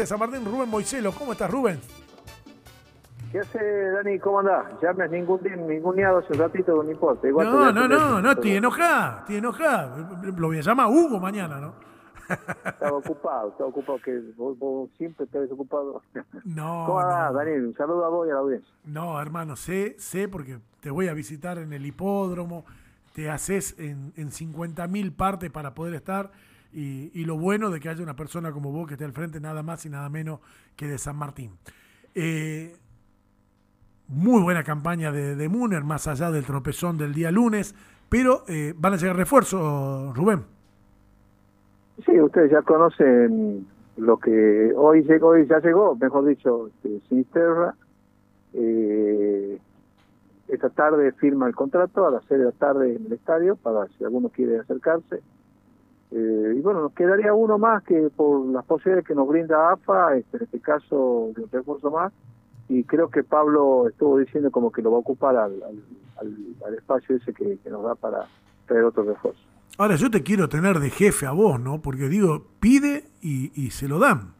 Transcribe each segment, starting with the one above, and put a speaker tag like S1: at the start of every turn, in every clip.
S1: de San Martín, Rubén Moiselo. ¿Cómo estás, Rubén?
S2: ¿Qué hace, Dani? ¿Cómo andás? Ya me has ningún, ninguneado hace un ratito, no importa.
S1: Igual no, no, no, no, estoy enojada, estoy enojada. Lo voy a llamar Hugo mañana, ¿no?
S2: Estaba ocupado, estaba ocupado, que vos, siempre estás ocupado.
S1: No.
S2: ¿Cómo andás, Dani? Un saludo a vos y a la audiencia.
S1: No, hermano, sé, sé, porque te voy a visitar en el hipódromo, te haces en, en 50 mil partes para poder estar. Y, y, lo bueno de que haya una persona como vos que esté al frente, nada más y nada menos que de San Martín. Eh, muy buena campaña de, de Muner, más allá del tropezón del día lunes, pero eh, van a llegar refuerzos, Rubén.
S2: Sí, ustedes ya conocen lo que hoy llegó, hoy ya llegó, mejor dicho, este, Sinisterra. Eh, esta tarde firma el contrato a las 6 de la tarde en el estadio para si alguno quiere acercarse. Eh, y bueno, nos quedaría uno más que por las posibilidades que nos brinda AFA, este, en este caso de un refuerzo más, y creo que Pablo estuvo diciendo como que lo va a ocupar al, al, espacio ese que, nos da para traer otro refuerzo.
S1: Ahora yo te quiero tener de jefe a vos, ¿no? Porque digo, pide y, y se lo dan.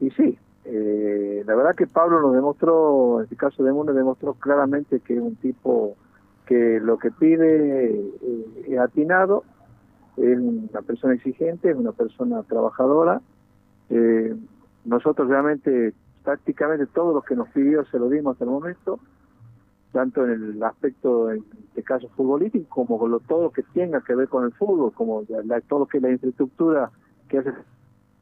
S2: Y sí, eh, la verdad que Pablo nos demostró, en este caso de Mundo, demostró claramente que es un tipo que lo que pide eh, es atinado, es una persona exigente, es una persona trabajadora. Eh, nosotros realmente prácticamente todo lo que nos pidió se lo dimos hasta el momento, tanto en el aspecto, en este caso futbolístico, como con lo, todo lo que tenga que ver con el fútbol, como todo lo que es la infraestructura que hace el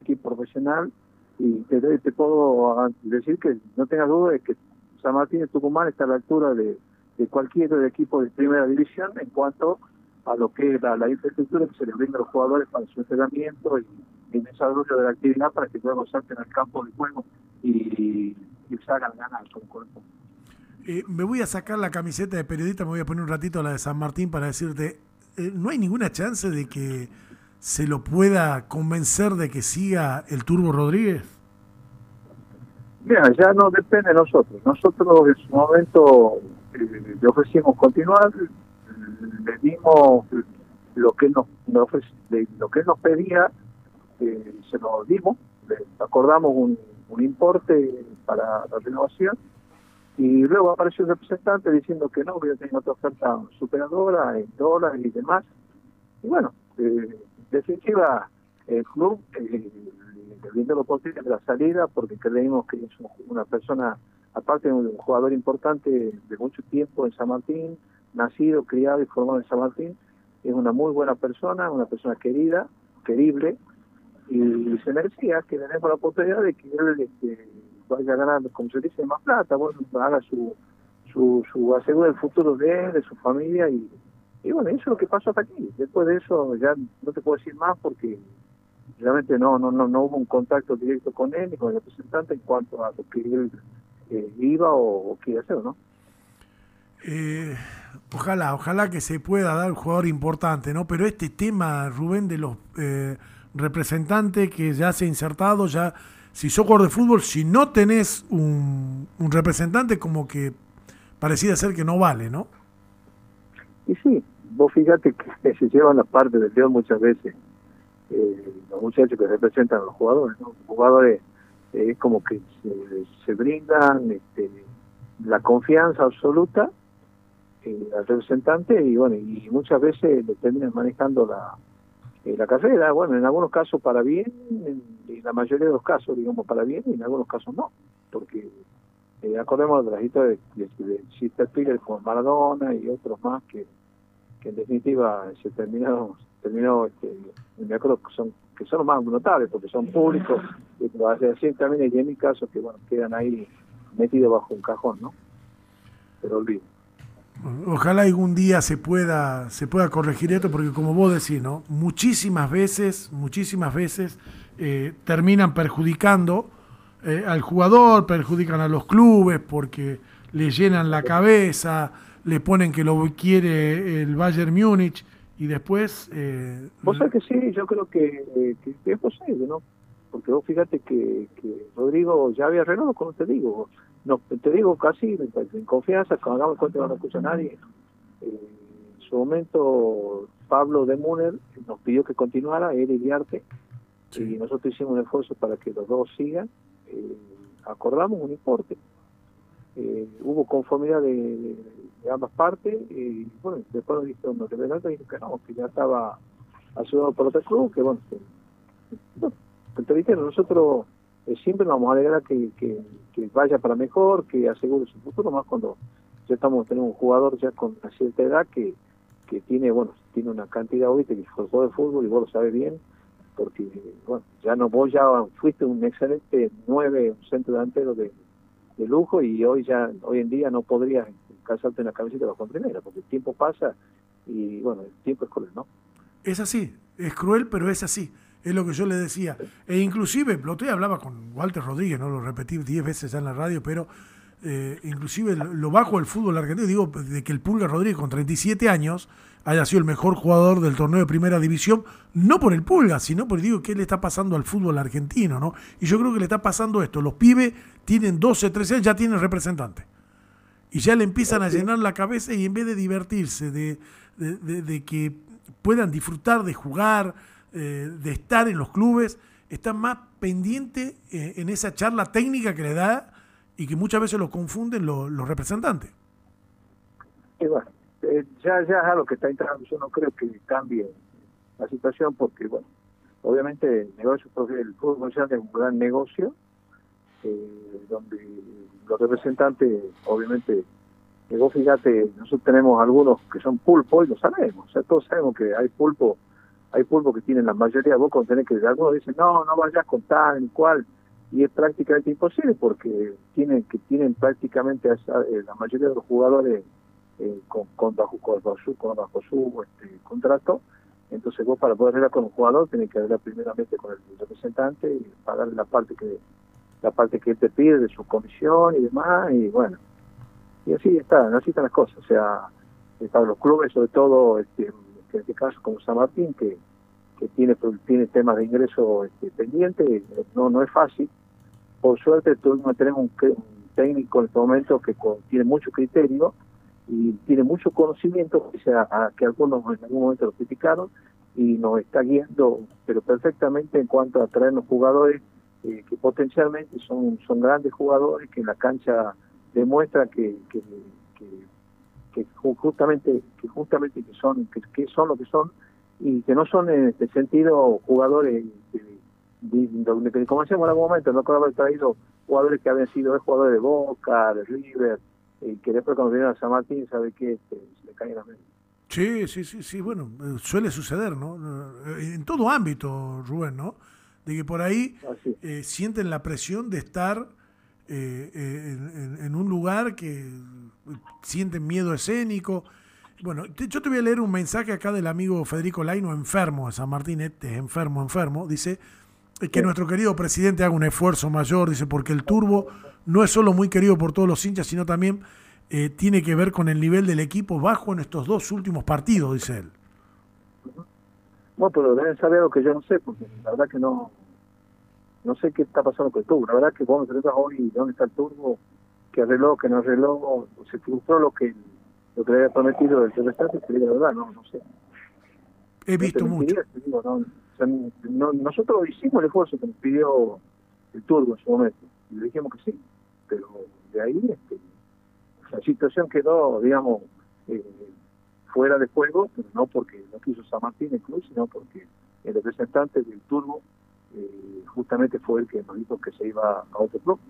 S2: equipo profesional. Y te, te puedo decir que no tengas duda de que San Martín de Tucumán está a la altura de, de cualquier equipo de primera división en cuanto a lo que es la, infraestructura que se les brinda a los jugadores para su entrenamiento y, el desarrollo de la actividad para que luego salten al campo de juego y, y salgan ganar con cuerpo.
S1: Eh, me voy a sacar la camiseta de periodista, me voy a poner un ratito la de San Martín para decirte, eh, ¿no hay ninguna chance de que se lo pueda convencer de que siga el Turbo Rodríguez?
S2: Mira, ya no depende de nosotros. Nosotros en su momento eh, le ofrecimos continuar, le dimos lo que nos, lo que nos pedía, eh, se lo dimos, le acordamos un, importe para la renovación y luego apareció el representante diciendo que no, que yo tenía otra oferta superadora en dólares y demás. Y bueno, eh, definitiva, el club eh, lo posible de la salida porque creemos que es una persona, aparte de un jugador importante de mucho tiempo en San Martín, nacido, criado y formado en San Martín, es una muy buena persona, una persona querida, querible, y se merecía que le demos la oportunidad de que él este, vaya ganando, como se dice, más plata, bueno, haga su, su, su asegura el futuro de él, de su familia y, y bueno, eso es lo que pasó hasta aquí. Después de eso ya no te puedo decir más porque realmente no no no no hubo un contacto directo con él ni con el representante en cuanto a lo que él eh, iba o, o quiere hacer, ¿no?
S1: Eh, ojalá, ojalá que se pueda dar un jugador importante, ¿no? Pero este tema, Rubén, de los eh, representantes que ya se ha insertado, ya, si sos jugador de fútbol, si no tenés un, representante, como que parecía ser que no vale, ¿no?
S2: Y sí, vos fíjate que se llevan la parte del León muchas veces, eh, los muchachos que representan a los jugadores, ¿no? Los jugadores eh, es como que se, se brindan este, la confianza absoluta eh, al representante y bueno y muchas veces le terminan manejando la eh, la carrera. Bueno en algunos casos para bien en, la mayoría de los casos digamos para bien y en algunos casos no porque eh, acordemos de la historia de, de, de como Maradona y otros más que, que en definitiva se terminaron terminó este, me acuerdo que son que son los más notables porque son públicos y así también y en mi caso que bueno quedan ahí metidos bajo un cajón no pero olvido
S1: Ojalá algún día se pueda, se pueda corregir esto, porque como vos decís, ¿no? muchísimas veces, muchísimas veces eh, terminan perjudicando eh, al jugador, perjudican a los clubes porque le llenan la cabeza, le ponen que lo quiere el Bayern Múnich y después...
S2: Eh, vos sabés que sí, yo creo que, que, es posible, ¿no? Porque vos fíjate que, que Rodrigo ya había arreglado, como te digo, no, te digo casi en confianza, cuando hagamos cuenta no escucha nadie. Eh, en su momento, Pablo de Muner nos pidió que continuara, él y Diarte, y nosotros hicimos un esfuerzo para que los dos sigan, eh, acordamos un importe. Eh, hubo conformidad de, ambas partes y bueno, después nos dijeron, nos revelaron que no, que ya estaba ayudado por otro club, que bueno, que, nosotros eh, siempre nos vamos a alegrar que, que, vaya para mejor, que asegure su futuro, más cuando ya estamos tenemos un jugador ya con una cierta edad que, que tiene, bueno, tiene una cantidad ahorita que juego de fútbol y vos lo sabes bien, porque bueno, ya no vos ya fuiste un excelente nueve, un centro delantero de, de lujo y hoy ya hoy en día no podrías casarte en la camiseta bajo primera, porque el tiempo pasa y bueno, el tiempo es cruel, ¿no?
S1: Es así, es cruel, pero es así. Es lo que yo le decía. E inclusive, lo otro hablaba con Walter Rodríguez, no lo repetí diez veces ya en la radio, pero eh, inclusive lo bajo del fútbol argentino, digo, de que el Pulga Rodríguez con 37 años haya sido el mejor jugador del torneo de primera división, no por el Pulga, sino por digo, qué le está pasando al fútbol argentino, ¿no? Y yo creo que le está pasando esto, los pibes tienen 12, 13 años, ya tienen representante. Y ya le empiezan a llenar la cabeza y en vez de divertirse, de, de que puedan disfrutar de jugar, eh, de estar en los clubes, está más pendiente eh, en esa charla técnica que le da y que muchas veces lo confunden los representantes.
S2: Eh, ya, ya es algo que está entrando, yo no creo que cambie la situación porque, bueno, obviamente el negocio el fútbol es un gran negocio, donde los representantes, obviamente, fíjate, nosotros tenemos algunos que son pulpo y lo sabemos, todos sabemos que hay pulpo hay pulpo que tienen la mayoría, vos con tenés que, algunos dicen, no, no vayas con tal ni cual, y es prácticamente imposible porque tienen que tienen prácticamente eh, la mayoría de los jugadores eh, con, bajo, su, con bajo su este, contrato, entonces vos para poder arreglar con un jugador tenés que arreglar primeramente con el representante y pagar la parte que la parte que él te pide de su comisión y demás, y bueno, y así está, así están las cosas, o sea, para los clubes sobre todo este, en este caso como San Martín, que, que tiene, tiene temas de ingreso este, pendiente, no, no es fácil. Por suerte tenemos un, técnico en este momento que tiene mucho criterio y tiene mucho conocimiento, que, sea, que algunos en algún momento lo criticaron, y nos está guiando, pero perfectamente en cuanto a traernos jugadores eh, que potencialmente son, son grandes jugadores, que en la cancha demuestra que que justamente que justamente que son que, son lo que son y que no son en este sentido jugadores de, como decíamos en algún momento no creo haber traído jugadores que habían sido jugadores de Boca de River y que después cuando vinieron a San Martín sabe que este, se le caen las
S1: Sí, sí, sí, sí, bueno, eh, suele suceder, ¿no? Eh, en todo ámbito, Rubén, ¿no? De que por ahí eh, sienten la presión de estar en, en, un lugar que sienten miedo escénico. Bueno, yo te voy a leer un mensaje acá del amigo Federico Laino, enfermo de San Martín, este enfermo, enfermo. Dice que nuestro querido presidente haga un esfuerzo mayor, dice, porque el turbo no es solo muy querido por todos los hinchas, sino también eh, tiene que ver con el nivel del equipo bajo en estos dos últimos partidos, dice él.
S2: Bueno, pero deben saber lo que yo no sé, porque la verdad que no no sé qué está pasando con el turbo. La verdad que vos me hoy dónde está el turbo, que arregló, que no arregló, se frustró lo que lo que le había prometido el representante, que la verdad, no, no sé.
S1: He visto mucho.
S2: nosotros hicimos el esfuerzo que nos pidió el turbo en su momento, y le dijimos que sí, pero de ahí este, la situación quedó, digamos, eh, fuera de juego, pero no porque no quiso San Martín incluso, sino porque el representante del turbo eh, justamente fue el que nos dijo que se iba a otro club.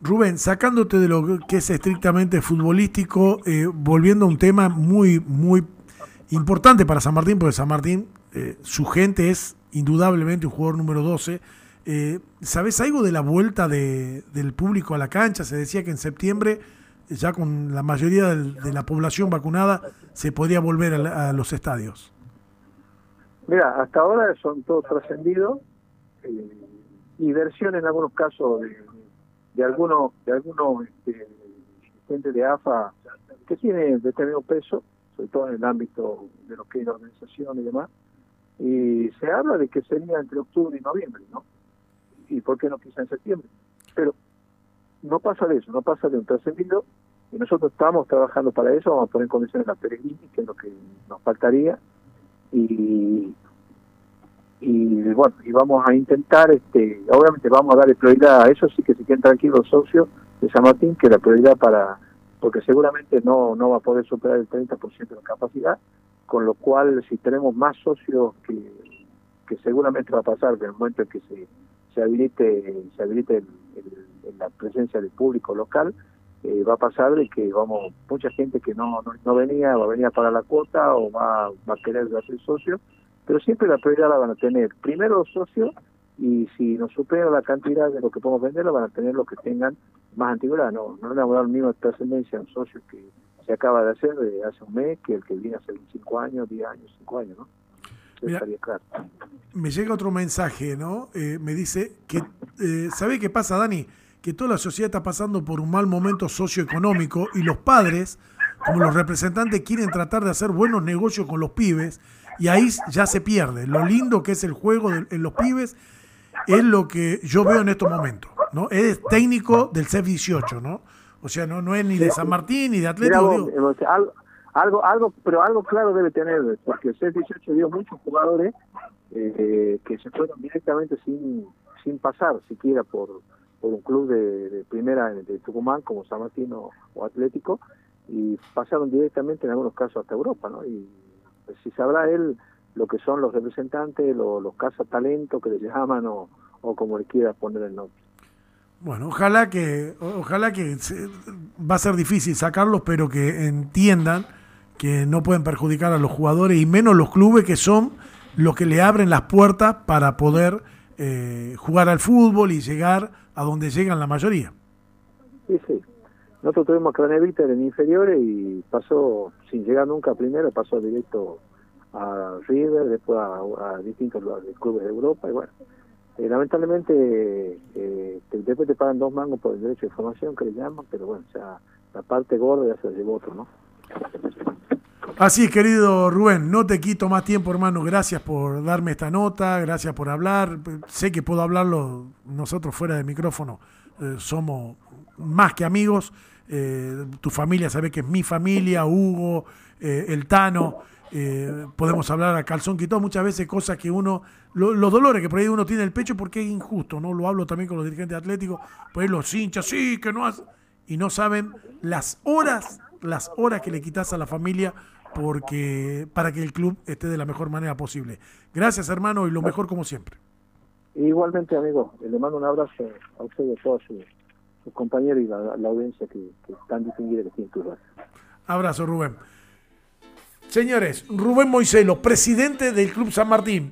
S1: Rubén, sacándote de lo que es estrictamente futbolístico, eh, volviendo a un tema muy, muy importante para San Martín, porque San Martín, eh, su gente es indudablemente un jugador número 12. Eh, ¿Sabes algo de la vuelta de, del público a la cancha? Se decía que en septiembre, ya con la mayoría de la población vacunada, se podría volver a, los estadios.
S2: Mira, hasta ahora son todos trascendidos y versión en algunos casos de de algunos de algunos este, gente de AFA que tiene determinado peso, sobre todo en el ámbito de lo que es la organización y demás, y se habla de que sería entre octubre y noviembre, ¿no? ¿Y por qué no quizá en septiembre? Pero no pasa de eso, no pasa de un trascendido, y nosotros estamos trabajando para eso, vamos a poner condiciones la peregrina, que es lo que nos faltaría, y, y bueno, y vamos a intentar, este, obviamente vamos a darle prioridad a eso, sí que se queden tranquilos los socios de San Martín, que la prioridad para, porque seguramente no, no va a poder superar el 30% de la capacidad, con lo cual si tenemos más socios que, que seguramente va a pasar en el momento en que se, se habilite, se habilite la presencia del público local, eh, va a pasar de que vamos mucha gente que no, no, venía va a venir a pagar la cuota o va, va a querer ser socio pero siempre la prioridad la van a tener primero los socios y si nos supera la cantidad de lo que podemos vender, la van a tener los que tengan más antigüedad. No, no le vamos a dar misma trascendencia a un socio que se acaba de hacer de hace un mes que el que viene hace 5 años, 10 años, 5 años, ¿no?
S1: claro. Me llega otro mensaje, ¿no? Eh, me dice que, eh, ¿sabe qué pasa, Dani? Que toda la sociedad está pasando por un mal momento socioeconómico y los padres, como los representantes, quieren tratar de hacer buenos negocios con los pibes y ahí ya se pierde. Lo lindo que es el juego en los pibes es lo que yo veo en estos momentos, ¿no? Es técnico del CEF 18, ¿no? O sea, no, no es ni de San Martín ni de Atlético.
S2: algo, algo, pero algo claro debe tener, porque el CEF 18 dio muchos jugadores eh, que se fueron directamente sin, sin pasar siquiera por, por un club de, primera de Tucumán como San Martín o, o Atlético y pasaron directamente en algunos casos hasta Europa, ¿no? Y si sabrá él lo que son los representantes, los, los talentos que le llaman o, como le quiera poner el nombre.
S1: Bueno, ojalá que, ojalá que va a ser difícil sacarlos, pero que entiendan que no pueden perjudicar a los jugadores y menos los clubes que son los que le abren las puertas para poder eh, jugar al fútbol y llegar a donde llegan la mayoría.
S2: Nosotros tuvimos Craneviter en inferiores y pasó, sin llegar nunca a primero, pasó directo a River, después a, distintos clubes de Europa y bueno. Eh, lamentablemente eh, después te pagan dos mangos por el derecho de formación que le llaman, pero bueno, sea, la parte gorda ya se llevó otro, ¿no?
S1: Así es, querido Rubén, no te quito más tiempo, hermano. Gracias por darme esta nota, gracias por hablar. Sé que puedo hablarlo nosotros fuera de micrófono, eh, somos más que amigos. Eh, tu familia sabe que es mi familia, Hugo, eh, el Tano, eh, podemos hablar a calzón quitado muchas veces cosas que uno, los dolores que por ahí uno tiene en el pecho porque es injusto, ¿no? Lo hablo también con los dirigentes atléticos, por ahí los hinchas, sí, que no hace, y no saben las horas, las horas que le quitas a la familia porque para que el club esté de la mejor manera posible. Gracias, hermano, y lo mejor como siempre.
S2: Igualmente, amigo, le mando un abrazo a usted y a todos compañeros y la, audiencia que, que, tan distinguida que tiene tu
S1: Abrazo, Rubén. Señores, Rubén Moiselo, presidente del Club San Martín.